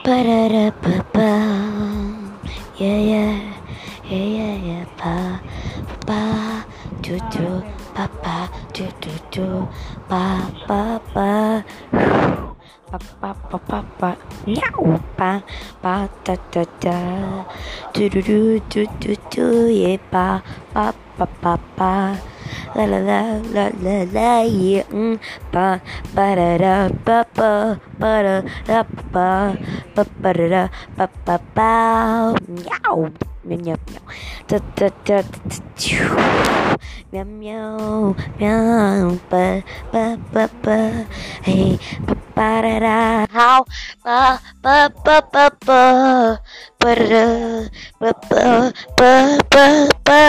Ba-da-da-ba-ba. Yeah, yeah, yeah, yeah, yeah. Ba, ba, do, do, ba, ba, do, do, do, ba, ba, ba. Ba, ba, ba, ba, ba. Meow, ba, ba, da, da, da. Do, do, do, do, do, do, yeah, ba, ba, ba, ba, ba la la la la la la yeah mm, ba ba da da ba ba ba da da ba ba ba da da ba ba ba meow meow meow da da da meow meow meow ba ba ba ba hey ba ba da da how ba ba ba ba ba ba da ba ba ba ba ba